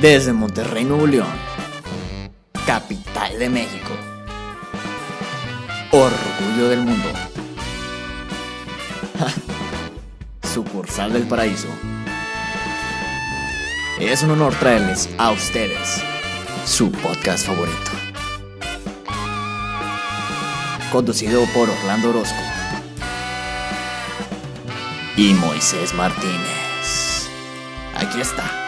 Desde Monterrey, Nuevo León, capital de México, orgullo del mundo, sucursal del paraíso. Es un honor traerles a ustedes su podcast favorito. Conducido por Orlando Orozco y Moisés Martínez. Aquí está.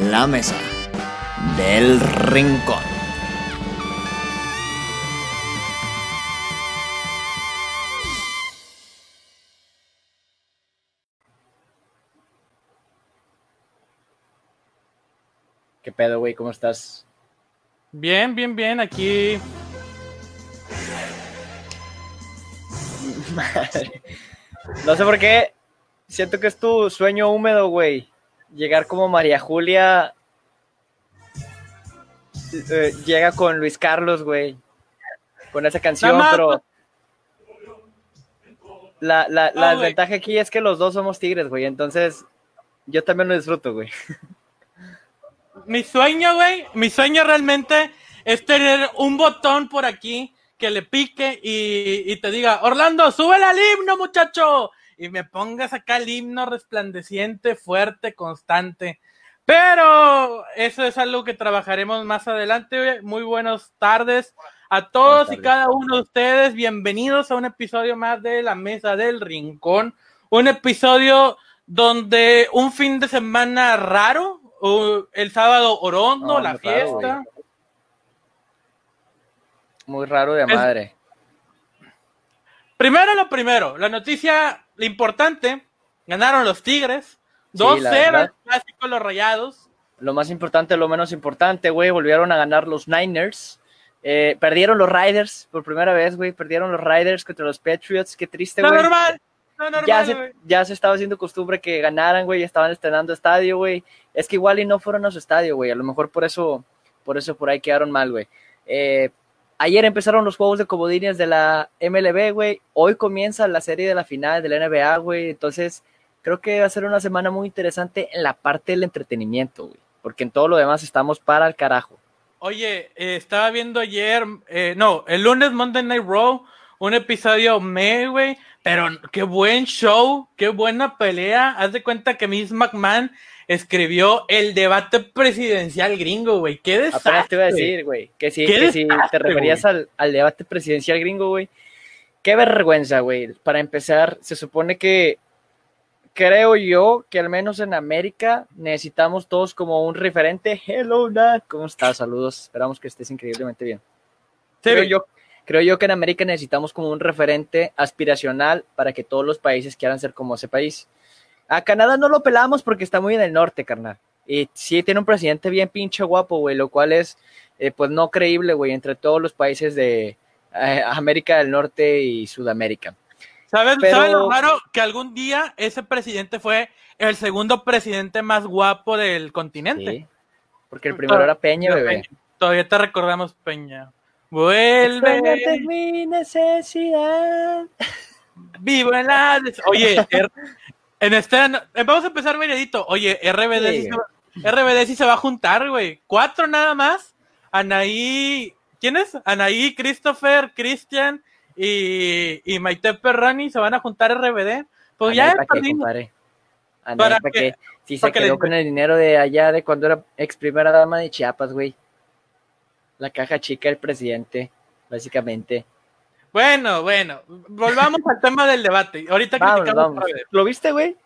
La mesa del rincón. ¿Qué pedo, güey? ¿Cómo estás? Bien, bien, bien. Aquí Madre. No sé por qué. Siento que es tu sueño húmedo, güey. Llegar como María Julia. eh, llega con Luis Carlos, güey. Con esa canción, pero. La, la, No, desventaja aquí es que los dos somos tigres, güey. Entonces, yo también lo disfruto, güey. mi sueño, güey, mi sueño realmente es tener un botón por aquí que le pique y, y te diga, Orlando, súbele al himno, muchacho. Y me pongas acá el himno resplandeciente, fuerte, constante. Pero eso es algo que trabajaremos más adelante. Muy buenas tardes a todos y cada uno de ustedes. Bienvenidos a un episodio más de La Mesa del Rincón. Un episodio donde un fin de semana raro, el sábado orondo, No, la raro, fiesta. Muy raro de Es- madre. Primero lo primero, la noticia la importante, ganaron los Tigres, Sí, 2-0 la verdad. el clásico los Rayados. Lo más importante, lo menos importante, güey, volvieron a ganar los Niners. Eh, perdieron los Riders por primera vez, güey. Perdieron los Riders contra los Patriots. Qué triste, Lo güey. normal, lo Ya normal, se, güey. ya se estaba haciendo costumbre que ganaran, güey. Estaban estrenando estadio, güey. Es que igual y no fueron a su estadio, güey. A lo mejor por eso, por eso por ahí quedaron mal, güey. Eh, ayer empezaron los juegos de comodines de la MLB, güey. Hoy comienza la serie de la final de la NBA, güey. Entonces, creo que va a ser una semana muy interesante en la parte del entretenimiento, güey. Porque en todo lo demás estamos para el carajo. Oye, eh, estaba viendo ayer, eh, no, el lunes Monday Night Raw, un episodio me, güey, pero qué buen show, qué buena pelea. Haz de cuenta que Miss McMahon escribió el debate presidencial gringo, güey. Qué desastre. Apenas te iba a decir, güey, que si, que si te desastre, referías al, al debate presidencial gringo, güey. Qué vergüenza, güey. Para empezar, se supone que creo yo que al menos en América necesitamos todos como un referente. Hello, Nat. ¿Cómo estás? Saludos. Esperamos que estés increíblemente bien. Sí, creo yo, creo yo que en América necesitamos como un referente aspiracional para que todos los países quieran ser como ese país. A Canadá no lo pelamos porque está muy en el norte, carnal. Y sí tiene un presidente bien pinche guapo, güey, lo cual es, eh, pues, no creíble, güey, entre todos los países de eh, América del Norte y Sudamérica. ¿Sabes, Pero- ¿Sabes lo raro? Que algún día ese presidente fue el segundo presidente más guapo del continente. Sí. Porque el primero era Peña, bebé. Todavía te recordamos, Peña. Vuelve, mi necesidad. vivo en la... Oye, en este... Vamos a empezar miradito. Oye, RBD sí, Sí. se va, RBD sí se va a juntar, güey. Cuatro nada más. Anaí... ¿Quién es? Anaí, Christopher, Christian y, y Maite Perrani se van a juntar RBD. Pues ya ¿Para qué, compadre? ¿Para qué? Si se que quedó con el dinero de allá de cuando era ex primera dama de Chiapas, güey. La caja chica del presidente, básicamente. Bueno, bueno, volvamos al tema del debate. Ahorita Vamos, criticamos vamos. ¿Lo viste, güey?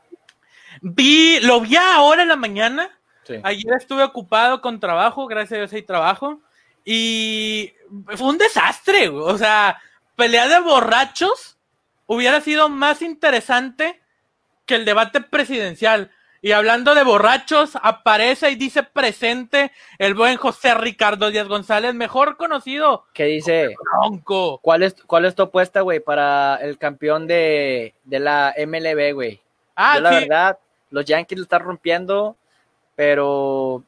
Vi, lo vi ahora en la mañana. Sí. Ayer estuve ocupado con trabajo, gracias a Dios hay trabajo. Y fue un desastre, güey. o sea, pelea de borrachos hubiera sido más interesante que el debate presidencial. Y hablando de borrachos, aparece y dice presente el buen José Ricardo Díaz González, mejor conocido ¿Qué dice? Bronco. ¿Cuál es, cuál es tu apuesta, güey, para el campeón de, de la MLB, güey? Ah, Yo, la sí. verdad, los Yankees lo están rompiendo, pero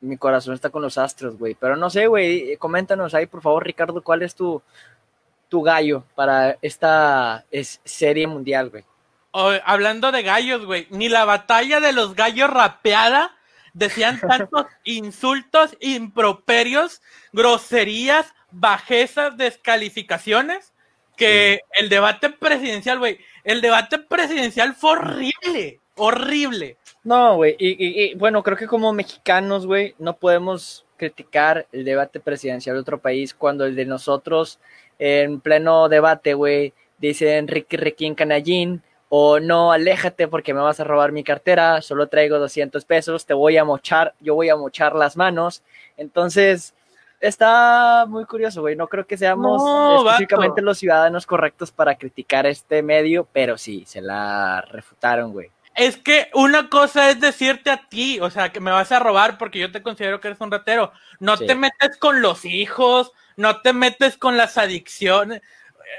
mi corazón está con los Astros, güey. Pero no sé, güey, coméntanos ahí, por favor, Ricardo, ¿cuál es tu, tu gallo para esta es- serie mundial, güey? Hablando de gallos, güey, ni la batalla de los gallos rapeada decían tantos insultos, improperios, groserías, bajezas, descalificaciones, que el debate presidencial, güey, el debate presidencial fue horrible, horrible. No, güey, y, y- y, bueno, creo que como mexicanos, güey, no podemos criticar el debate presidencial de otro país cuando el de nosotros, en pleno debate, güey, dicen Ricky Riquín Canallín, o no, aléjate porque me vas a robar mi cartera, solo traigo 200 pesos, te voy a mochar, yo voy a mochar las manos. Entonces, está muy curioso, güey, no creo que seamos No, específicamente vato. los ciudadanos correctos para criticar este medio, pero sí, se la refutaron, güey. Es que una cosa es decirte a ti, o sea, que me vas a robar porque yo te considero que eres un ratero. No Sí. te metes con los hijos, no te metes con las adicciones.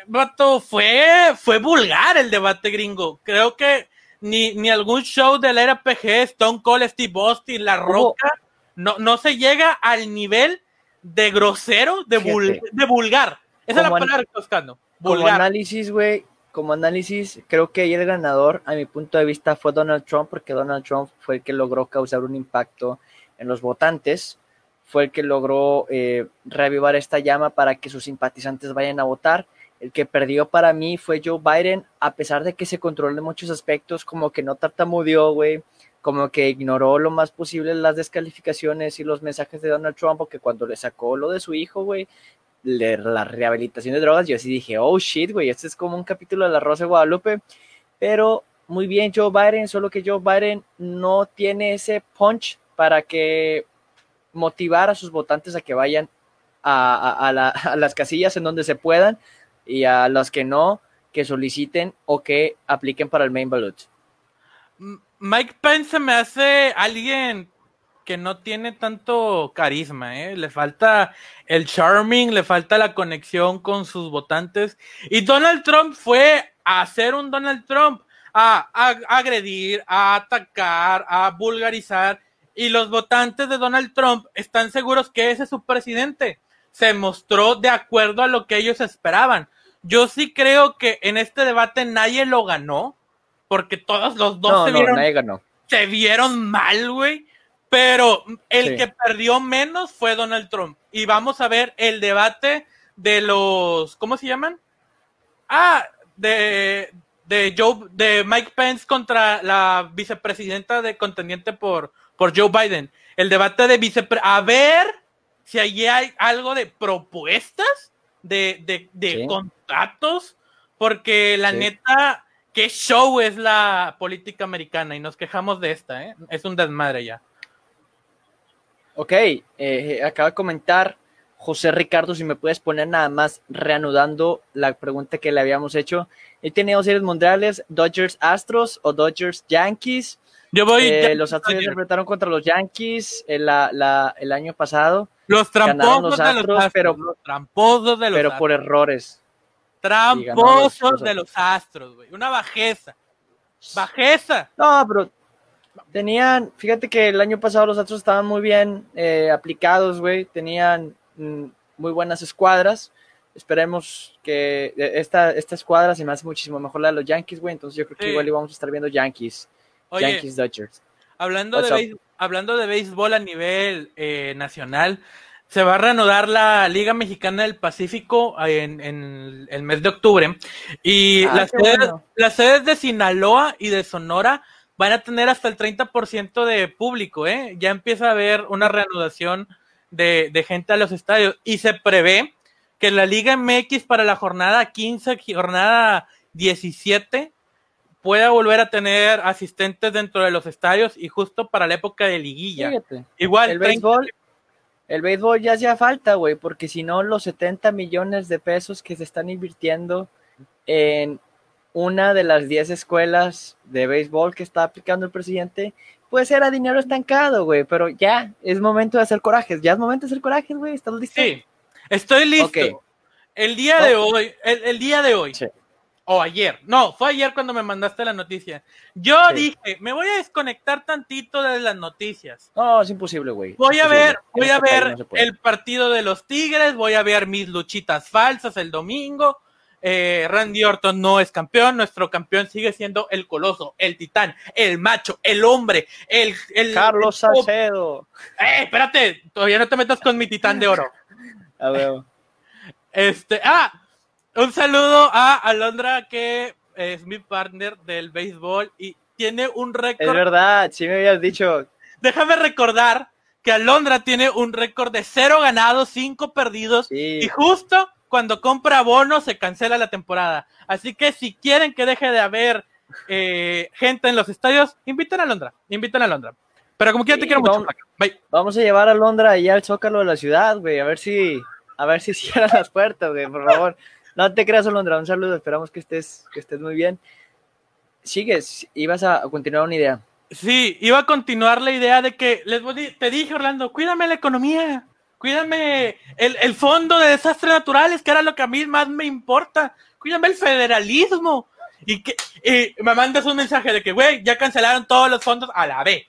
Vato, fue, fue vulgar el debate gringo. Creo que ni, ni algún show de la era PG, Stone Cold, Steve Austin, La Roca, no, no se llega al nivel de grosero, de, vul- de vulgar. Esa es la Como palabra que estoy buscando. Como Vulgar. análisis, güey, como análisis, creo que ahí el ganador, a mi punto de vista, fue Donald Trump, porque Donald Trump fue el que logró causar un impacto en los votantes, fue el que logró eh, reavivar esta llama para que sus simpatizantes vayan a votar. El que perdió para mí fue Joe Biden, a pesar de que se controló en muchos aspectos, como que no tartamudeó, güey, como que ignoró lo más posible las descalificaciones y los mensajes de Donald Trump, porque cuando le sacó lo de su hijo, güey, la rehabilitación de drogas, yo sí dije, oh shit, güey, este es como un capítulo de La Rosa de Guadalupe, pero muy bien Joe Biden, solo que Joe Biden no tiene ese punch para que motivar a sus votantes a que vayan a, a las casillas en donde se puedan y a las que no, que soliciten o que apliquen para el main ballot. Mike Pence se me hace alguien que no tiene tanto carisma, ¿eh? Le falta el charming, le falta la conexión con sus votantes. Y Donald Trump fue a hacer un Donald Trump, a, a agredir, a atacar, a vulgarizar. Y los votantes de Donald Trump están seguros que ese es su presidente. Se mostró de acuerdo a lo que ellos esperaban. Yo sí creo que en este debate nadie lo ganó, porque todos los dos No, se no, vieron nadie ganó. se vieron mal, güey. Pero el Sí. que perdió menos fue Donald Trump. Y vamos a ver el debate de los, ¿cómo se llaman? Ah, de, de Joe, de Mike Pence contra la vicepresidenta de contendiente por, por Joe Biden. El debate de vicepre, a ver si allí hay algo de propuestas, de, de, de Sí. contratos, porque la Sí. neta, qué show es la política americana y nos quejamos de esta, ¿eh? Es un desmadre ya. Ok, eh, acaba de comentar José Ricardo, si me puedes poner nada más reanudando la pregunta que le habíamos hecho. He tenido series mundiales, Dodgers Astros o Dodgers Yankees. Yo voy. Eh, ya- los Astros se enfrentaron contra los Yankees el, la- el año pasado, los tramposos de los Astros, pero- los tramposos de los pero astros. por errores. Tramposos los- de los astros, güey. Una bajeza. Bajeza. No, pero tenían, fíjate que el año pasado los Astros estaban muy bien eh, aplicados, güey. Tenían mm, muy buenas escuadras. Esperemos que eh, esta, esta escuadra se me hace muchísimo mejor la de los Yankees, güey. Entonces yo creo que Sí. igual íbamos a estar viendo Yankees. Oye, Yankees Dodgers. hablando de, What's up? Hablando de béisbol a nivel eh, nacional, se va a reanudar la Liga Mexicana del Pacífico en, en el mes de octubre. Y Ah, las, qué sedes, bueno. las sedes de Sinaloa y de Sonora van a tener hasta el 30% de público, ¿eh? Ya empieza a haber una reanudación de, de gente a los estadios y se prevé que la Liga MX para la jornada 15, jornada 17, pueda volver a tener asistentes dentro de los estadios y justo para la época de liguilla. Fíjate. Igual, El 30 béisbol, el béisbol ya hacía falta, güey, porque si no, los 70 millones de pesos que se están invirtiendo en una de las 10 escuelas de béisbol que está aplicando el presidente, pues era dinero estancado, güey, pero ya es momento de hacer corajes, ya es momento de hacer corajes, güey, ¿estás listo? Sí, estoy listo. El día de hoy, el, el día de hoy, Sí. O ayer, no, fue ayer cuando me mandaste la noticia. Yo Sí. dije, me voy a desconectar tantito de las noticias. No, es imposible, güey. Voy a ver, voy a este ver no el partido de los Tigres, voy a ver mis luchitas falsas el domingo. eh, Randy Orton no es campeón, nuestro campeón sigue siendo el coloso, el titán, el macho, el hombre, el... el Carlos Salcedo. ¡Eh, espérate! Todavía no te metas con mi titán de oro. A ver. Este, ah, un saludo a Alondra que es mi partner del béisbol y tiene un Es récord. verdad, sí me habías dicho. Déjame recordar que Alondra tiene un récord de cero ganados, cinco perdidos Sí. y justo cuando compra bono se cancela la temporada. Así que si quieren que deje de haber eh, gente en los estadios, inviten a Alondra, inviten a Alondra. Pero como quiera te quiero mucho. vamos. Bye. Vamos a llevar a Londra allá al Zócalo de la ciudad, güey, a ver si, a ver si cierran las puertas, güey, por favor. No te creas, Londra, un saludo, esperamos que estés, que estés muy bien. Sigues, ibas a continuar una idea. Sí, iba a continuar la idea de que les voy a- te dije, Orlando, cuídame la economía, cuídame el, el fondo de desastres naturales, que era lo que a mí más me importa, cuídame el federalismo. Y que y me mandas un mensaje de que, güey, ya cancelaron todos los fondos a la B.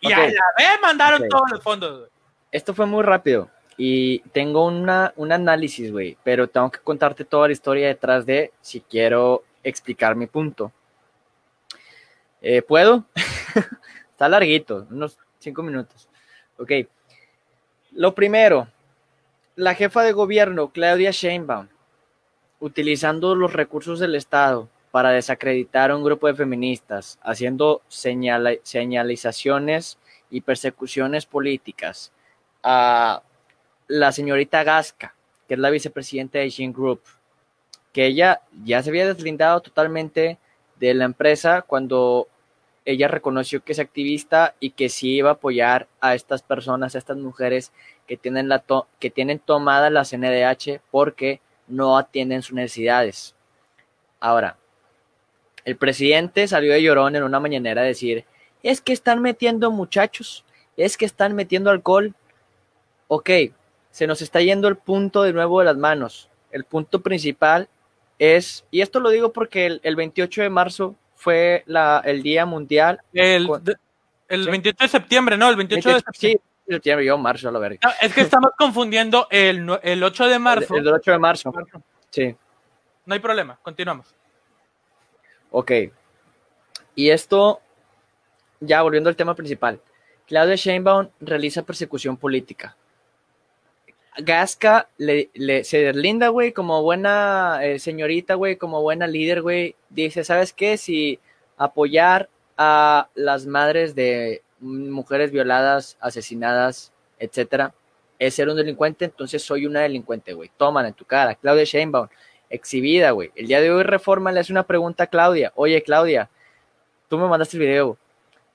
Y a la B mandaron todos los fondos. Esto fue muy rápido y tengo una, un análisis, güey, pero tengo que contarte toda la historia detrás de si quiero explicar mi punto. Eh, ¿Puedo? Está larguito, unos cinco minutos. Ok. Lo primero, la jefa de gobierno, Claudia Sheinbaum, utilizando los recursos del Estado para desacreditar a un grupo de feministas, haciendo señala- señalizaciones y persecuciones políticas a la señorita Gasca, que es la vicepresidenta de Shin Group, que ella ya se había deslindado totalmente de la empresa cuando ella reconoció que es activista y que sí iba a apoyar a estas personas, a estas mujeres que tienen, la que tienen tomada la CNDH porque no atienden sus necesidades. Ahora, el presidente salió de llorón en una mañanera a decir, es que están metiendo muchachos, es que están metiendo alcohol. Ok, se nos está yendo el punto de nuevo de las manos. El punto principal es, y esto lo digo porque el, el 28 de marzo fue la, el Día Mundial. El, Con- de- el Sí. 28 de septiembre, ¿no? El 28 de 28, septiembre. sí, septiembre, yo marzo, a la verga. No, es que estamos confundiendo el, el 8 de marzo. El, el del 8 de marzo. Sí, No hay problema, continuamos. ok. Y esto, ya volviendo al tema principal. Claudia Sheinbaum realiza persecución política. Gasca le, le- se deslinda, güey, como buena eh, señorita, güey, como buena líder, güey. Dice, ¿sabes qué? Si apoyar a las madres de mujeres violadas, asesinadas, etcétera, es ser un delincuente, entonces soy una delincuente, güey. Tómala en tu cara. Claudia Sheinbaum, exhibida, güey. El día de hoy Reforma le hace una pregunta a Claudia. Oye, Claudia, tú me mandaste el video.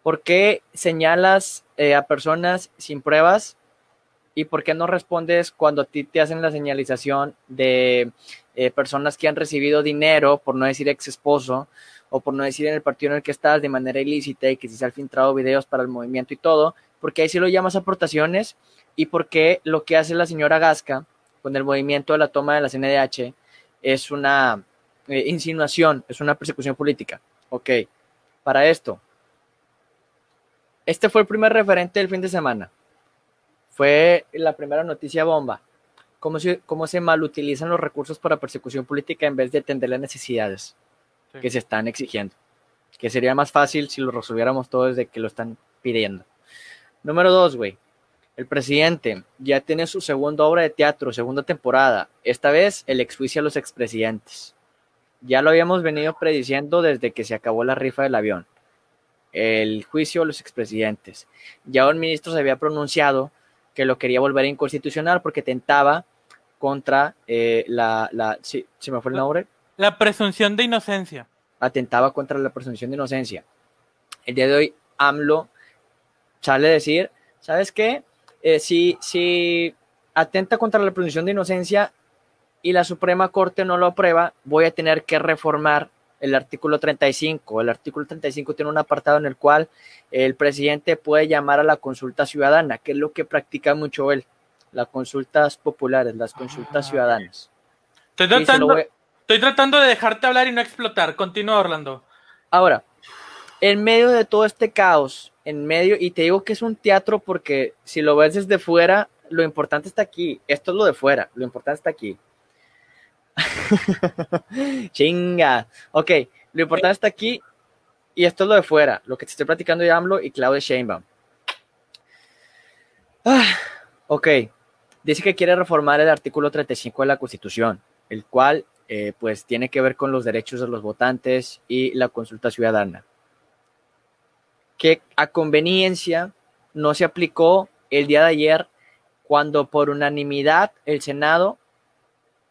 ¿Por qué señalas eh, a personas sin pruebas ¿Y por qué no respondes cuando a ti te hacen la señalización de eh, personas que han recibido dinero, por no decir ex esposo, o por no decir en el partido en el que estás de manera ilícita y que si se han filtrado videos para el movimiento y todo? Porque ahí sí lo llamas aportaciones y porque lo que hace la señora Gasca con el movimiento de la toma de la CNDH es una eh, insinuación, es una persecución política. Ok, para esto, este fue el primer referente del fin de semana fue la primera noticia bomba. Cómo se, cómo se malutilizan los recursos para persecución política en vez de atender las necesidades Sí. que se están exigiendo. Que sería más fácil si lo resolviéramos todo desde que lo están pidiendo. Número dos, güey. El presidente ya tiene su segunda obra de teatro, segunda temporada. Esta vez el exjuicio a los expresidentes. Ya lo habíamos venido prediciendo desde que se acabó la rifa del avión. El juicio a los expresidentes. Ya un ministro se había pronunciado que lo quería volver inconstitucional porque tentaba contra eh, la, la sí, se me fue el nombre, La presunción de inocencia. atentaba contra la presunción de inocencia. El día de hoy AMLO sale a decir, ¿sabes qué? Eh, si, si atenta contra la presunción de inocencia y la Suprema Corte no lo aprueba, voy a tener que reformar el artículo 35. El artículo 35 tiene un apartado en el cual el presidente puede llamar a la consulta ciudadana, que es lo que practica mucho él, las consultas populares, las consultas Ah. ciudadanas. Estoy tratando, voy- estoy tratando de dejarte hablar y no explotar. Continúa, Orlando. Ahora, en medio de todo este caos, en medio, y te digo que es un teatro porque si lo ves desde fuera, lo importante está aquí. Esto es lo de fuera, lo importante está aquí. Chinga. Ok, lo importante está aquí, y esto es lo de fuera, lo que te estoy platicando de AMLO y Claudia Sheinbaum. Ah, ok, dice que quiere reformar el artículo 35 de la Constitución, el cual eh, pues tiene que ver con los derechos de los votantes y la consulta ciudadana. Que a conveniencia no se aplicó el día de ayer cuando por unanimidad el Senado,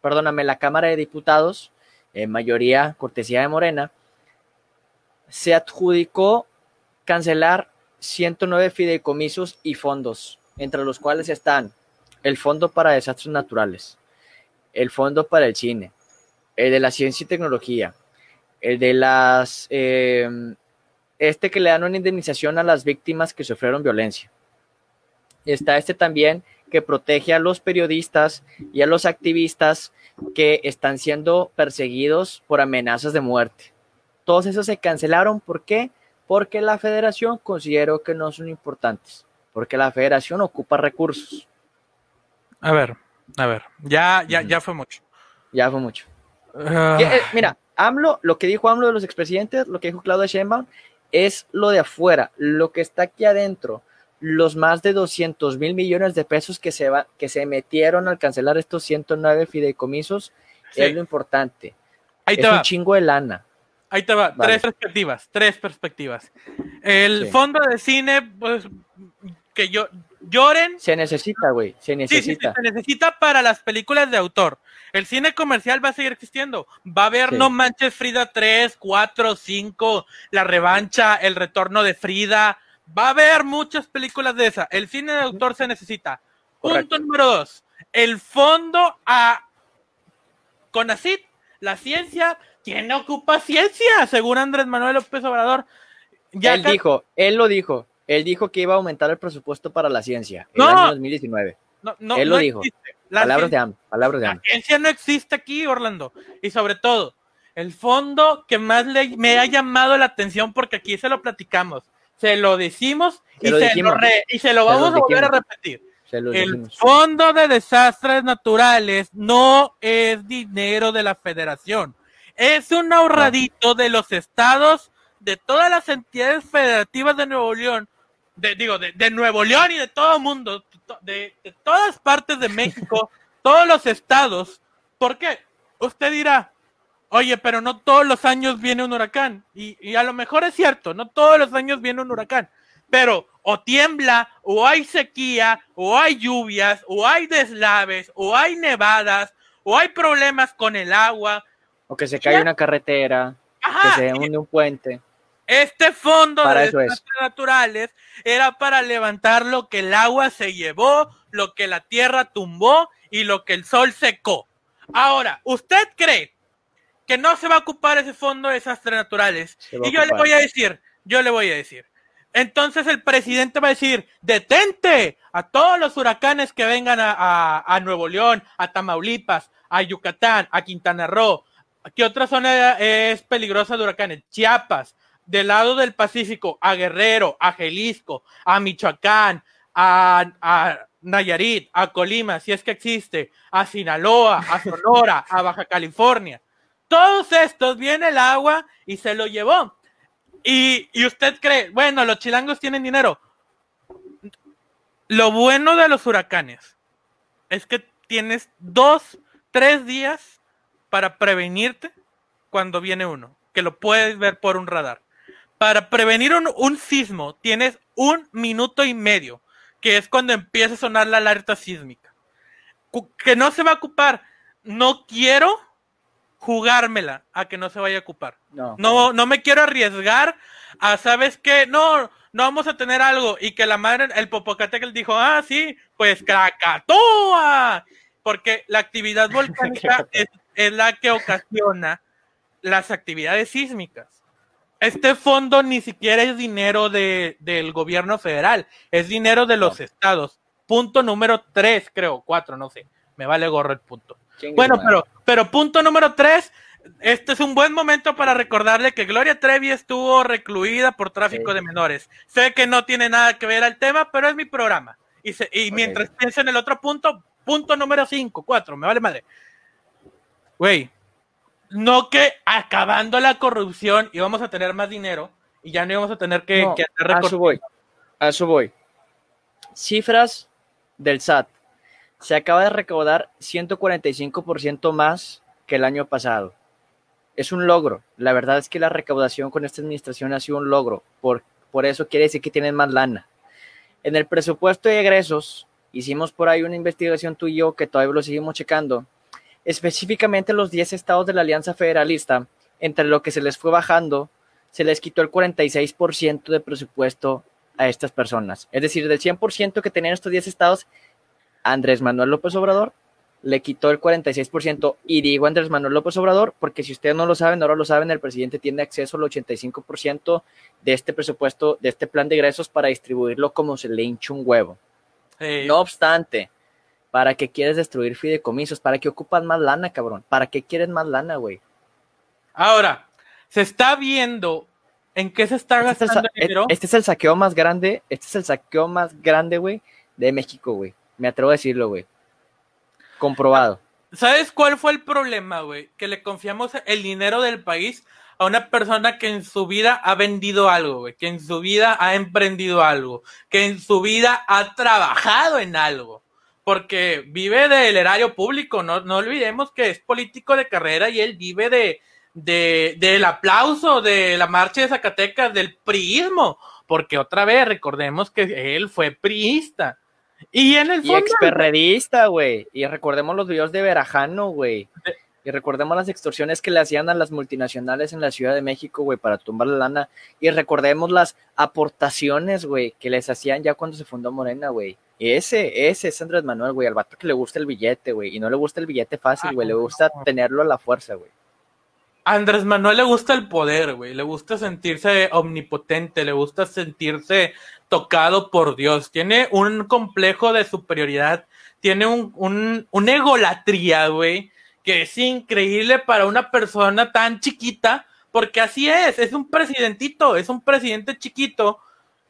perdóname, la Cámara de Diputados, en mayoría cortesía de Morena, se adjudicó cancelar 109 fideicomisos y fondos, entre los cuales están el Fondo para Desastres Naturales, el Fondo para el Cine, el de la Ciencia y Tecnología, el de las... Eh, este que le dan una indemnización a las víctimas que sufrieron violencia. Está este también que protege a los periodistas y a los activistas que están siendo perseguidos por amenazas de muerte. Todos esos se cancelaron. ¿Por qué? Porque la federación consideró que no son importantes. Porque la federación ocupa recursos. A ver, a ver, ya, ya, ya fue mucho. Ya fue mucho. Uh... Mira, AMLO, lo que dijo AMLO de los expresidentes, lo que dijo Claudia Sheinbaum, es lo de afuera, lo que está aquí adentro, los más de 200 mil millones de pesos que se, va, que se metieron al cancelar estos 109 fideicomisos, sí. es lo importante. Ahí es un va. chingo de lana. Ahí te va, Vale. tres perspectivas, tres perspectivas. El Sí. fondo de cine, pues, que yo, lloren, Se necesita, güey, se Sí, sí, sí, necesita. se necesita para las películas de autor. El cine comercial va a seguir existiendo. Va a haber. No Manches Frida 3, 4, 5, La Revancha, El Retorno de Frida. Va a haber muchas películas de esa. El cine de autor se necesita. Correcto. Punto número dos. El fondo a CONACIT, la ciencia, ¿quién ocupa ciencia? Según Andrés Manuel López Obrador. Ya él dijo, él lo dijo, él dijo que iba a aumentar el presupuesto para la ciencia el No. año 2019. no, no- él lo no dijo. La Palabras de AMLO, palabras de La AMLO. ciencia no existe aquí, Orlando. Y sobre todo, el fondo que más le- me ha llamado la atención, porque aquí se lo platicamos, se lo decimos Se y, lo se dijimos. lo re- y se lo vamos a volver a repetir. Se lo El dijimos. fondo de desastres naturales no es dinero de la federación. Es un ahorradito de los estados, de todas las entidades federativas de Nuevo León, de, digo, de, de Nuevo León y de todo el mundo, de, de todas partes de México, todos los estados. ¿Por qué? Usted dirá, oye, pero no todos los años viene un huracán. Y, y a lo mejor es cierto, no todos los años viene un huracán. Pero o tiembla, o hay sequía, o hay lluvias, o hay deslaves, o hay nevadas, o hay problemas con el agua. O que se cae una carretera, que se hunde un puente. este fondo Para de desastres naturales era para levantar lo que el agua se llevó, lo que la tierra tumbó y lo que el sol secó. Ahora, ¿usted cree que no se va a ocupar ese fondo de desastres naturales? Y yo le voy a decir, yo le voy a decir. Entonces el presidente va a decir, detente a todos los huracanes que vengan a, a- a Nuevo León, a Tamaulipas, a Yucatán, a Quintana Roo. ¿Qué otra zona es peligrosa de huracanes? Chiapas, del lado del Pacífico, a Guerrero, a Jalisco, a Michoacán, a, a Nayarit, a Colima, si es que existe, a Sinaloa, a Sonora, a Baja California. Todos estos viene el agua y se lo llevó. Y, y usted cree, bueno, los chilangos tienen dinero. Lo bueno de los huracanes es que tienes dos, tres días para prevenirte cuando viene uno, que lo puedes ver por un radar. Para prevenir un, un sismo tienes un minuto y medio, que es cuando empieza a sonar la alerta sísmica. Que no se va a ocupar. No quiero jugármela a que no se vaya a ocupar. No. No, no me quiero arriesgar a, ¿sabes qué? No, no vamos a tener algo. Y que la madre, el Popocatépetl dijo, ah, sí, pues Krakatoa. Porque la actividad volcánica es, es la que ocasiona las actividades sísmicas. Este fondo ni siquiera es dinero de, del gobierno federal, es dinero de los estados. Punto número tres, creo, cuatro, no sé. Me vale gorro el punto. Bueno, pero, pero punto número tres, este es un buen momento para recordarle que Gloria Trevi estuvo recluida por tráfico Sí. de menores. Sé que no tiene nada que ver al tema, pero es mi programa. Y, se- y Ok. mientras pienso en el otro punto, punto número cinco, cuatro, me vale madre. güey, no que acabando la corrupción íbamos a tener más dinero y ya no íbamos a tener que, No, que hacer a eso voy. A eso voy. Cifras del SAT. Se acaba de recaudar 145% más que el año pasado. Es un logro. La verdad es que la recaudación con esta administración ha sido un logro. Por, por eso quiere decir que tienen más lana. En el presupuesto de egresos, hicimos por ahí una investigación tú y yo que todavía lo seguimos checando. Específicamente los 10 estados de la Alianza Federalista, entre lo que se les fue bajando, se les quitó el 46% de presupuesto a estas personas. Es decir, del 100% que tenían estos 10 estados, Andrés Manuel López Obrador le quitó el 46%. Y digo Andrés Manuel López Obrador porque si ustedes no lo saben, ahora lo saben, el presidente tiene acceso al 85% de este presupuesto, de este plan de ingresos para distribuirlo como se le hincha un huevo. No obstante, ¿para qué quieres destruir fideicomisos? ¿Para qué ocupas más lana, cabrón? ¿Para qué quieres más lana, güey? Ahora, se está viendo en qué se está Este gastando el dinero. este es el saqueo más grande, este es el saqueo más grande, güey, de México, güey. Me atrevo a decirlo, güey. Comprobado. ¿Sabes cuál fue el problema, güey? Que le confiamos el dinero del país a una persona que en su vida ha vendido algo, güey, que en su vida ha emprendido algo, que en su vida ha trabajado en algo, porque vive del erario público, no, no olvidemos que es político de carrera y él vive de, de, del aplauso de la marcha de Zacatecas, del priismo, porque otra vez recordemos que él fue priista. Y en el Y fondo, experredista, güey. Y recordemos los videos de Verajano, güey. Y recordemos las extorsiones que le hacían a las multinacionales en la Ciudad de México, güey, para tumbar la lana. Y recordemos las aportaciones, güey, que les hacían ya cuando se fundó Morena, güey. Y ese, ese es Andrés Manuel, güey, al vato que le gusta el billete, güey. Y no le gusta el billete fácil, Ah, güey. Le gusta tenerlo a la fuerza, güey. Andrés Manuel le gusta el poder, güey. Le gusta sentirse omnipotente, le gusta sentirse tocado por Dios. Tiene un complejo de superioridad, tiene un, un, una egolatría, güey, que es increíble para una persona tan chiquita, porque así es, es un presidentito, es un presidente chiquito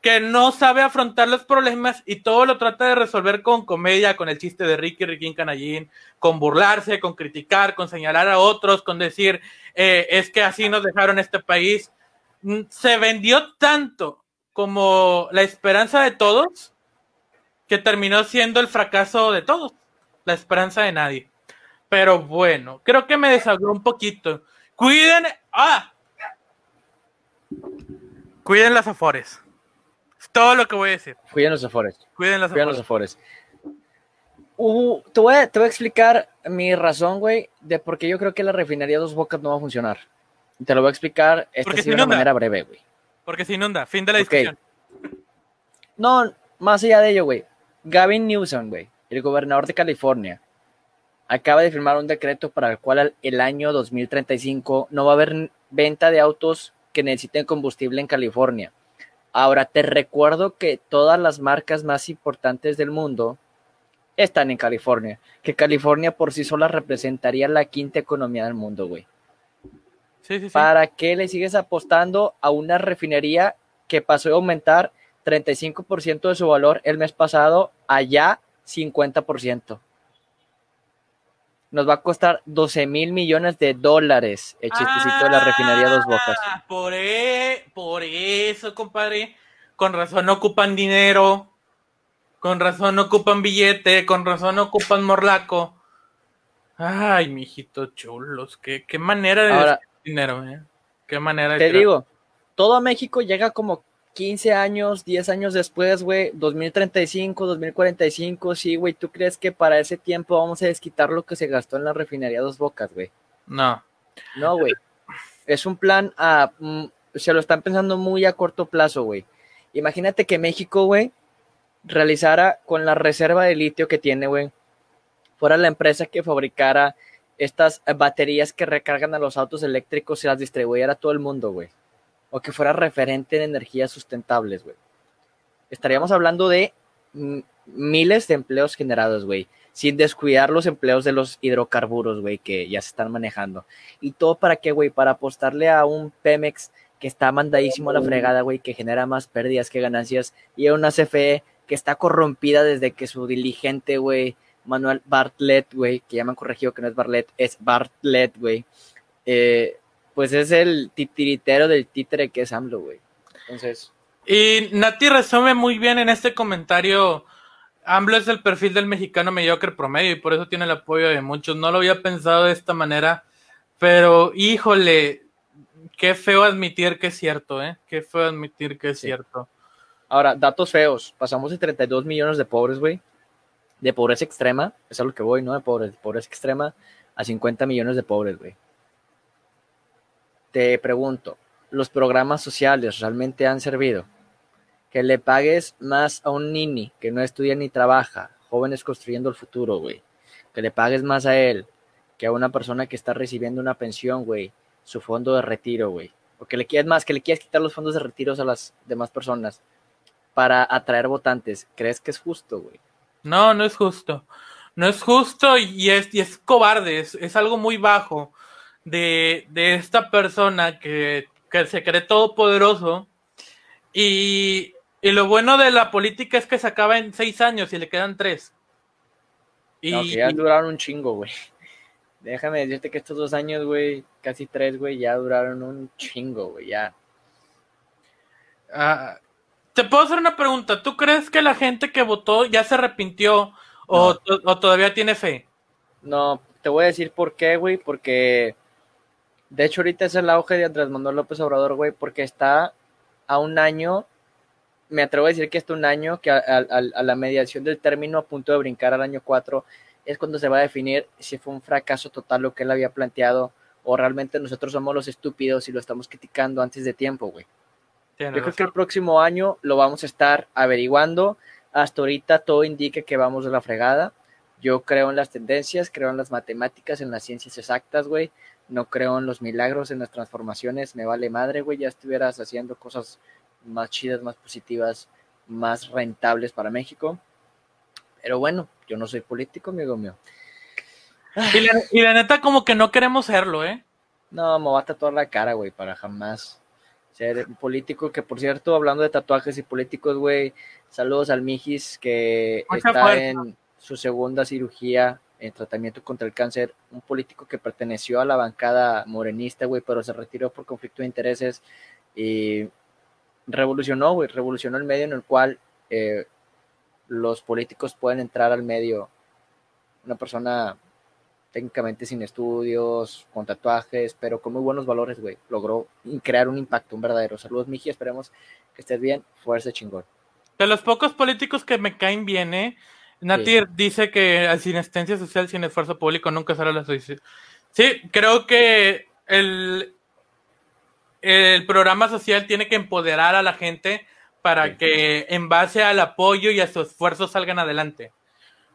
que no sabe afrontar los problemas y todo lo trata de resolver con comedia, con el chiste de Ricky, Ricky Canallín, con burlarse, con criticar, con señalar a otros, con decir, eh, es que así nos dejaron este país. Mm, Se vendió tanto como la esperanza de todos que terminó siendo el fracaso de todos, la esperanza de nadie. Pero bueno, creo que me desagró un poquito. Cuiden, ah, cuiden las afores. Todo lo que voy a decir. Cuiden los afores. Cuiden las Cuiden los afores. Uh, te, voy a, te voy a explicar mi razón, güey, de por qué yo creo que la refinería Dos Bocas no va a funcionar. Te lo voy a explicar esta sí de una manera breve, güey. Porque se inunda. Fin de la Ok. discusión. No, más allá de ello, güey. Gavin Newsom, güey, el gobernador de California, acaba de firmar un decreto para el cual al- el año 2035 no va a haber venta de autos que necesiten combustible en California. Ahora, te recuerdo que todas las marcas más importantes del mundo están en California, que California por sí sola representaría la quinta economía del mundo, güey. Sí, sí, sí. ¿Para qué le sigues apostando a una refinería que pasó de aumentar 35% de su valor el mes pasado a ya 50%? Nos va a costar 12 mil millones de dólares el chistecito de la refinería Dos Bocas. Ah, Por, e- por eso, compadre. Con razón ocupan dinero. Con razón no ocupan billete. Con razón ocupan morlaco. Ay, mijito chulos. Qué, qué manera de Ahora, dinero, eh. Qué manera de te tirar. digo, todo México llega como 15 años, 10 años después, güey, 2035, 2045, sí, güey, ¿tú crees que para ese tiempo vamos a desquitar lo que se gastó en la refinería Dos Bocas, güey? No. No, güey. Es un plan a. mm, se lo están pensando muy a corto plazo, güey. Imagínate que México, güey, realizara con la reserva de litio que tiene, güey, fuera la empresa que fabricara estas baterías que recargan a los autos eléctricos y las distribuyera a todo el mundo, güey. O que fuera referente en energías sustentables, güey. Estaríamos hablando de miles de empleos generados, güey. Sin descuidar los empleos de los hidrocarburos, güey, que ya se están manejando. ¿Y todo para qué, güey? Para apostarle a un Pemex que está mandadísimo a la fregada, güey, que genera más pérdidas que ganancias, y a una CFE que está corrompida desde que su diligente, güey, Manuel Bartlett, güey, que ya me han corregido que no es Bartlett, es Bartlett, güey. Eh, pues es el titiritero del títere que es AMLO, güey. Entonces. Y Nati resume muy bien en este comentario. AMLO es el perfil del mexicano mediocre promedio y por eso tiene el apoyo de muchos. No lo había pensado de esta manera, pero híjole, qué feo admitir que es cierto, ¿eh? Qué feo admitir que es Sí. cierto. Ahora, datos feos. Pasamos de 32 millones de pobres, güey. De pobreza extrema, es a lo que voy, ¿no? De pobreza, de pobreza extrema a 50 millones de pobres, güey. Te pregunto, ¿los programas sociales realmente han servido? Que le pagues más a un nini que no estudia ni trabaja, jóvenes construyendo el futuro, güey. Que le pagues más a él que a una persona que está recibiendo una pensión, güey, su fondo de retiro, güey. O que le quieres más, que le quieras quitar los fondos de retiro a las demás personas para atraer votantes. ¿Crees que es justo, güey? No, no es justo. No es justo y es, y es cobarde, es, es algo muy bajo de, de esta persona que, que se cree todopoderoso. Y, y lo bueno de la política es que se acaba en seis años y le quedan tres. Y, No, que ya duraron un chingo, güey. Déjame decirte que estos dos años, güey, casi tres, güey, ya duraron un chingo, güey, ya. ah, te puedo hacer una pregunta. ¿Tú crees que la gente que votó ya se arrepintió o, o todavía tiene fe? No, te voy a decir por qué, güey, porque de hecho ahorita es el auge de Andrés Manuel López Obrador, güey, porque está a un año, me atrevo a decir que está un año, que a, a- a la mediación del término a punto de brincar al año 4, es cuando se va a definir si fue un fracaso total lo que él había planteado o realmente nosotros somos los estúpidos y lo estamos criticando antes de tiempo, güey. Yo creo que el próximo año lo vamos a estar averiguando. Hasta ahorita todo indica que vamos de la fregada. Yo creo en las tendencias, creo en las matemáticas, en las ciencias exactas, güey. No creo en los milagros, en las transformaciones. Me vale madre, güey. Ya estuvieras haciendo cosas más chidas, más positivas, más rentables para México. Pero bueno, yo no soy político, amigo mío. Y la, y la neta, como que no queremos serlo, ¿eh? No, me va a tatuar la cara, güey, para jamás ser un político. Que por cierto, hablando de tatuajes y políticos, güey, saludos al Mijis que Mucha está fuerza. en su segunda cirugía en tratamiento contra el cáncer. Un político que perteneció a la bancada morenista, güey, pero se retiró por conflicto de intereses y revolucionó, güey, revolucionó el medio en el cual eh, los políticos pueden entrar al medio. Una persona técnicamente sin estudios, con tatuajes, pero con muy buenos valores, güey. Logró crear un impacto, un verdadero. Saludos, Miji, esperemos que estés bien. Fuerza chingón. De los pocos políticos que me caen bien, ¿eh? Natir dice que sin asistencia social, sin esfuerzo público, nunca será la solución. Sí, creo que el, el programa social tiene que empoderar a la gente para Sí. que en base al apoyo y a su esfuerzo salgan adelante.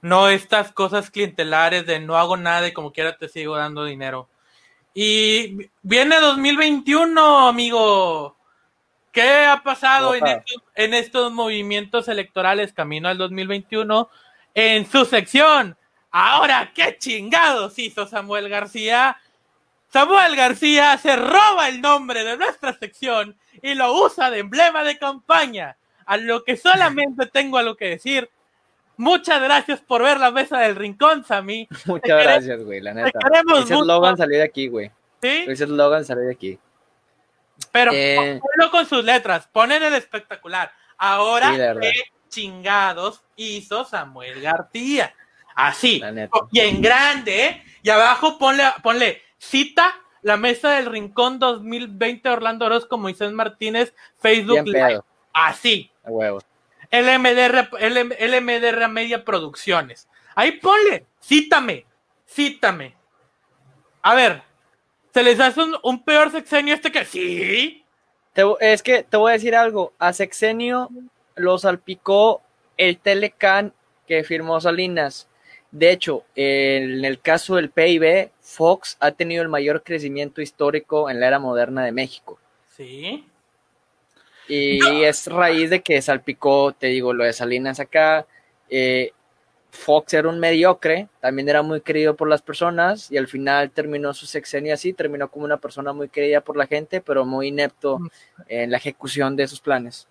No estas cosas clientelares de no hago nada y como quiera te sigo dando dinero. Y viene 2021, amigo. ¿Qué ha pasado en estos, en estos movimientos electorales camino al 2021? En su sección. Ahora, ¿qué chingados hizo Samuel García? Samuel García se roba el nombre de nuestra sección y lo usa de emblema de campaña. A lo que solamente tengo algo que decir. Muchas gracias por ver la mesa del rincón, Sammy. Muchas gracias, güey, la neta. queremos Ese mucho. eslogan salió de aquí, güey. ¿sí? Ese eslogan salió de aquí. Pero Eh. ponlo con sus letras, ponen el espectacular. Ahora, Sí, la verdad. ¿qué chingados hizo Samuel García? Así, y en grande, ¿eh? Y abajo ponle, ponle cita la mesa del rincón 2020 Orlando Orozco, Moisés Martínez, Facebook Live. Así, a. LMDR, LM LMDR Media Producciones. Ahí ponle, cítame, cítame. A ver, ¿se les hace un, un peor sexenio este que sí? Te es que te voy a decir algo. A Sexenio lo salpicó el Telecan que firmó Salinas. De hecho, en el caso del PIB, Fox ha tenido el mayor crecimiento histórico en la era moderna de México. Sí. Y es raíz de que salpicó, te digo, lo de Salinas acá. eh, Fox era un mediocre, también era muy querido por las personas y al final terminó su sexenio así, terminó como una persona muy querida por la gente, pero muy inepto en la ejecución de sus planes.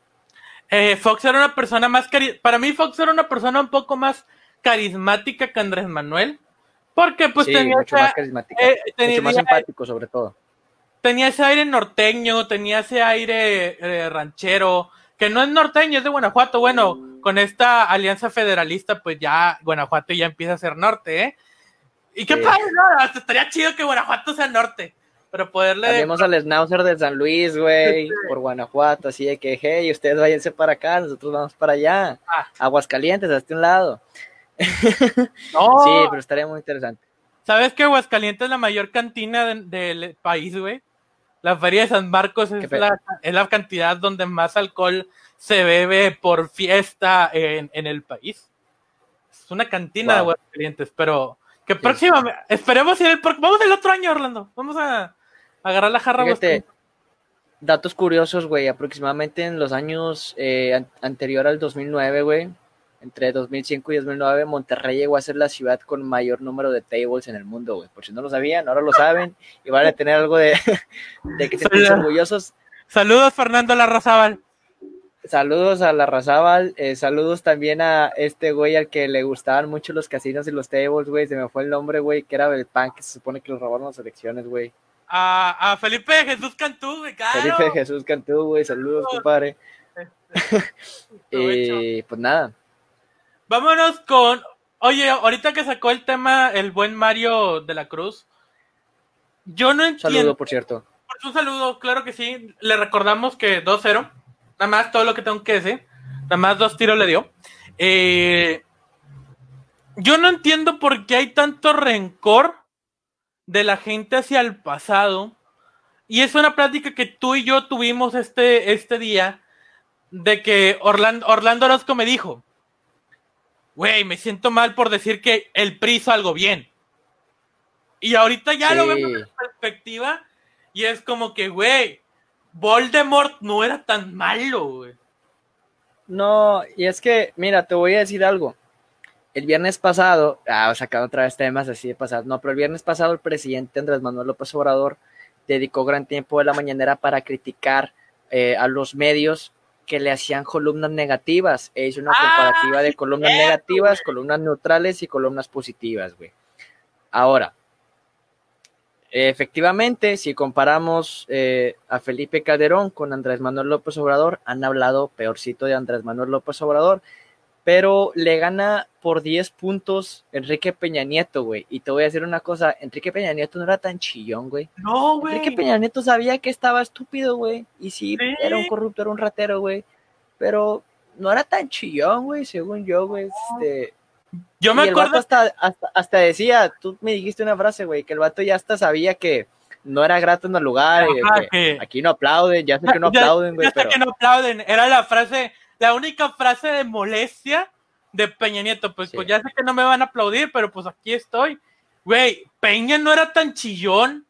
Eh, Fox era una persona más cari- Para mí, Fox era una persona un poco más carismática que Andrés Manuel. Porque pues Sí, tenía, mucho esa- más carismática. eh, tenía- mucho más sobre todo. tenía ese aire norteño, tenía ese aire eh, ranchero, que no es norteño, es de Guanajuato. Bueno, con esta alianza federalista, pues ya Guanajuato ya empieza a ser norte, ¿eh? Y qué Sí. padre, ¿no? Hasta estaría chido que Guanajuato sea norte, pero poderle... Cambiemos al Schnauzer de San Luis, güey, por Guanajuato, así de que, hey, ustedes váyanse para acá, nosotros vamos para allá. Ah. Aguascalientes, hasta un lado. No, Sí, pero estaría muy interesante. ¿sabes que Aguascalientes es la mayor cantina de- del país, güey? La feria de San Marcos es la, es la cantidad donde más alcohol se bebe por fiesta en, en el país. Es una cantina de. Aguascalientes, pero que próximamente, esperemos ir el, vamos el otro año, Orlando. Vamos a, agarrar la jarra Fíjate, datos curiosos, güey, aproximadamente en los años eh, an- anterior al 2009, güey, entre 2005 y 2009, Monterrey llegó a ser la ciudad con mayor número de tables en el mundo, güey. Por si no lo sabían, ahora lo saben y van a tener algo de, de que sentirse Hola. orgullosos. Saludos, Fernando Larrazábal. Saludos a la Razábal, eh, saludos también a este güey al que le gustaban mucho los casinos y los tables, güey, se me fue el nombre, güey, que era Belpan, que se supone que lo robaron las elecciones, güey. A, a Felipe Jesús Cantú, güey, claro. Felipe Jesús Cantú, güey, saludos, compadre. Y pues nada, Vámonos con. Oye, ahorita que sacó el tema el buen Mario de la Cruz. Yo no entiendo. saludo, por cierto. Un saludo, claro que sí. Le recordamos que 2-0. Nada más todo lo que tengo que decir. Nada más dos tiros le dio. Eh, yo no entiendo por qué hay tanto rencor de la gente hacia el pasado. Y es una plática que tú y yo tuvimos este, este día. De que Orlando, Orlando Orozco me dijo: Güey, me siento mal por decir que el PRI hizo algo bien. Y ahorita ya lo vemos en perspectiva. Y es como que, güey, Voldemort no era tan malo, güey. No, y es que, mira, te voy a decir algo. El viernes pasado, ah, sacando otra vez temas así de pasado, no, pero el viernes pasado el presidente Andrés Manuel López Obrador dedicó gran tiempo de la mañanera para criticar eh, a los medios que le hacían columnas negativas. E hizo una Ah, comparativa de columnas cierto, negativas, columnas neutrales y columnas positivas, güey. Ahora, efectivamente, si comparamos eh, a Felipe Calderón con Andrés Manuel López Obrador, han hablado peorcito de Andrés Manuel López Obrador, pero le gana por 10 puntos Enrique Peña Nieto, güey. Y te voy a decir una cosa, Enrique Peña Nieto no era tan chillón, güey. No, güey. Enrique Peña Nieto sabía que estaba estúpido, güey. Y sí, Sí. era un corrupto, era un ratero, güey. Pero no era tan chillón, güey, según yo, güey. Este, Yo me y el vato acuerdo. hasta, hasta, hasta decía, tú me dijiste una frase, güey, que el vato ya hasta sabía que no era grato en el lugar, y Ajá, que que- aquí no aplauden, ya sé que no Ya- aplauden, güey, ya sé pero que no aplauden. Era la frase, la única frase de molestia de Peña Nieto. Pues, Sí. pues ya sé que no me van a aplaudir, pero pues aquí estoy. Güey, Peña no era tan chillón.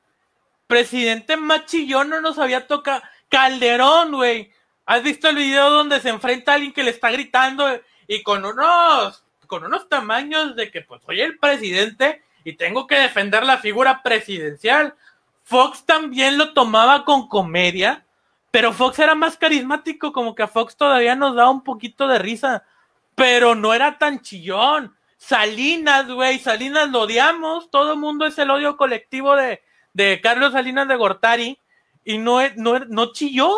Presidente más chillón no nos había tocado. Calderón, güey. ¿Has visto el video donde se enfrenta a alguien que le está gritando y con unos, con unos tamaños de que pues soy el presidente y tengo que defender la figura presidencial? Fox también lo tomaba con comedia, pero Fox era más carismático, como que a Fox todavía nos daba un poquito de risa, pero no era tan chillón. Salinas, güey, Salinas lo odiamos, todo el mundo es el odio colectivo de, de Carlos Salinas de Gortari, y no, es- no, no chilló,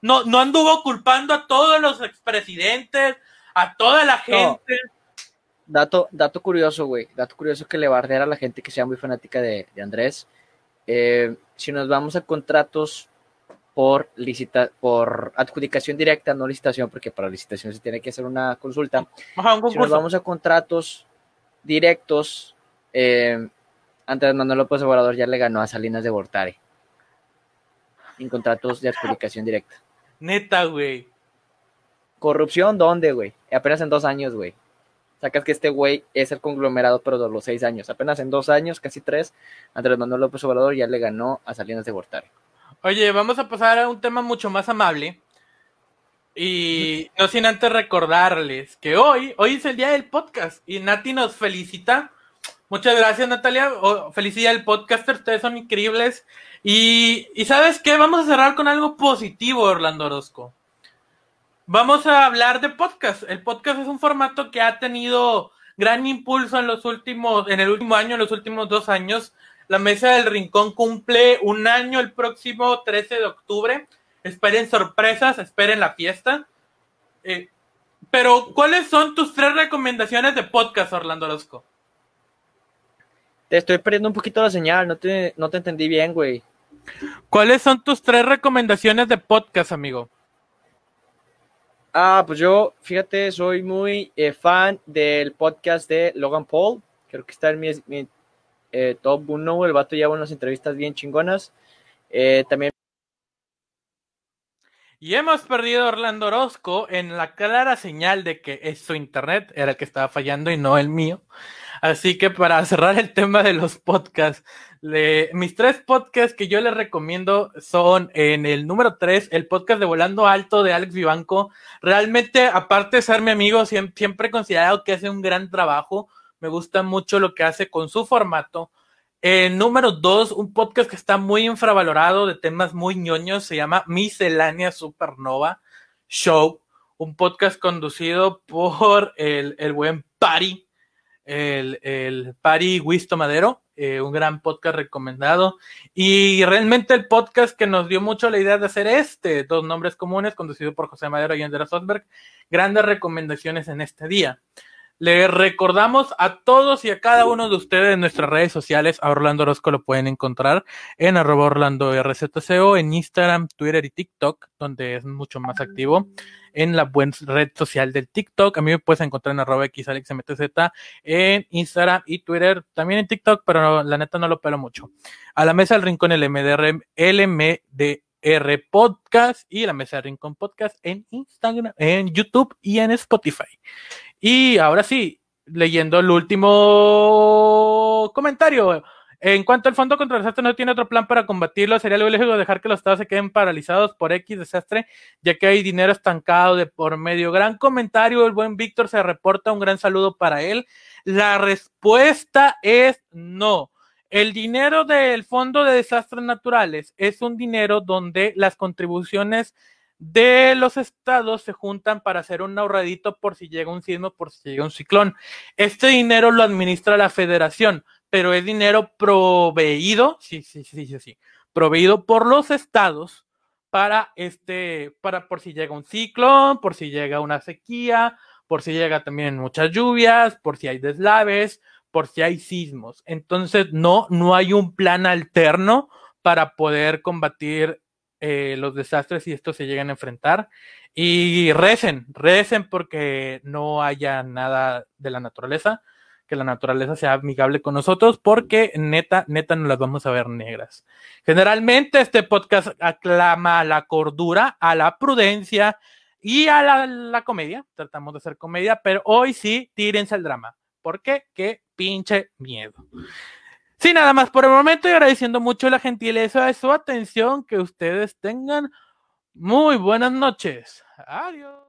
no, no anduvo culpando a todos los expresidentes, a toda la gente. dato, dato curioso, güey, dato curioso que le bardera a la gente que sea muy fanática de, de Andrés. Eh, si nos vamos a contratos por licita, por adjudicación directa, no licitación, porque para licitación se tiene que hacer una consulta. Ajá, un Si nos vamos a contratos directos, eh, Andrés Manuel López Obrador ya le ganó a Salinas de Gortari en contratos de adjudicación directa. Neta, güey. ¿Corrupción dónde, güey? Apenas en dos años, güey. Sacas que este güey es el conglomerado, pero de los seis años. Apenas en dos años, casi tres, Andrés Manuel López Obrador ya le ganó a Salinas de Gortari. Oye, vamos a pasar a un tema mucho más amable. Y no sin antes recordarles que hoy, hoy es el día del podcast y Nati nos felicita. Muchas gracias, Natalia. O- felicidad al podcaster, ustedes son increíbles. Y, y ¿sabes qué? Vamos a cerrar con algo positivo, Orlando Orozco. Vamos a hablar de podcast. El podcast es un formato que ha tenido gran impulso en los últimos, en el último año, en los últimos dos años. La Mesa del Rincón cumple un año el próximo 13 de octubre. Esperen sorpresas, esperen la fiesta. Eh, pero, ¿cuáles son tus tres recomendaciones de podcast, Orlando Orozco? Te estoy perdiendo un poquito la señal, no te, no te entendí bien, güey. ¿Cuáles son tus tres recomendaciones de podcast, amigo? Ah, pues yo, fíjate, soy muy eh, fan del podcast de Logan Paul. Creo que está en mi, mi eh, top 1. El vato lleva unas entrevistas bien chingonas. Eh, también. Y hemos perdido a Orlando Orozco en la clara señal de que es su internet, era el que estaba fallando y no el mío. Así que para cerrar el tema de los podcasts, mis tres podcasts que yo les recomiendo son en el número tres, el podcast de Volando Alto de Alex Vivanco. Realmente, aparte de ser mi amigo, siempre, he considerado que hace un gran trabajo. Me gusta mucho lo que hace con su formato. El número dos, un podcast que está muy infravalorado de temas muy ñoños, se llama Miscelánea Supernova Show, un podcast conducido por el, el buen Pari el, el Pari Wisto Madero, eh, un gran podcast recomendado. Y realmente el podcast que nos dio mucho la idea de hacer este, Dos Nombres Comunes, conducido por José Madero y Andrés Osberg, grandes recomendaciones en este día. Le recordamos a todos y a cada uno de ustedes en nuestras redes sociales. A Orlando Orozco lo pueden encontrar en arroba Orlando RZCO, en Instagram, Twitter y TikTok, donde es mucho más activo. En la buena red social del TikTok. A mí me puedes encontrar en arroba XAlexMTZ en Instagram y Twitter. También en TikTok, pero la neta no lo pelo mucho. A la mesa del rincón el MDR, LMDR Podcast y la mesa del rincón podcast en Instagram, en YouTube y en Spotify. Y ahora sí, leyendo el último comentario. En cuanto al fondo contra el desastre no tiene otro plan para combatirlo, sería lo lógico dejar que los estados se queden paralizados por X desastre, ya que hay dinero estancado de por medio. Gran comentario, el buen Víctor se reporta, un gran saludo para él. La respuesta es no. El dinero del Fondo de Desastres Naturales es un dinero donde las contribuciones de los estados se juntan para hacer un ahorradito por si llega un sismo, por si llega un ciclón. Este dinero lo administra la federación, pero es dinero proveído, sí, sí, sí, sí, sí, proveído por los estados para este, para por si llega un ciclón, por si llega una sequía, por si llega también muchas lluvias, por si hay deslaves, por si hay sismos. Entonces, no, no hay un plan alterno para poder combatir eh, los desastres y estos se llegan a enfrentar. Y recen, recen porque no haya nada de la naturaleza, que la naturaleza sea amigable con nosotros, porque neta, neta no las vamos a ver negras. Generalmente este podcast aclama a la cordura, a la prudencia y a la, la comedia. Tratamos de hacer comedia, pero hoy sí, tírense el drama. ¿Por qué? Qué pinche miedo. Sí, nada más por el momento y agradeciendo mucho la gentileza de su atención. Que ustedes tengan muy buenas noches. Adiós.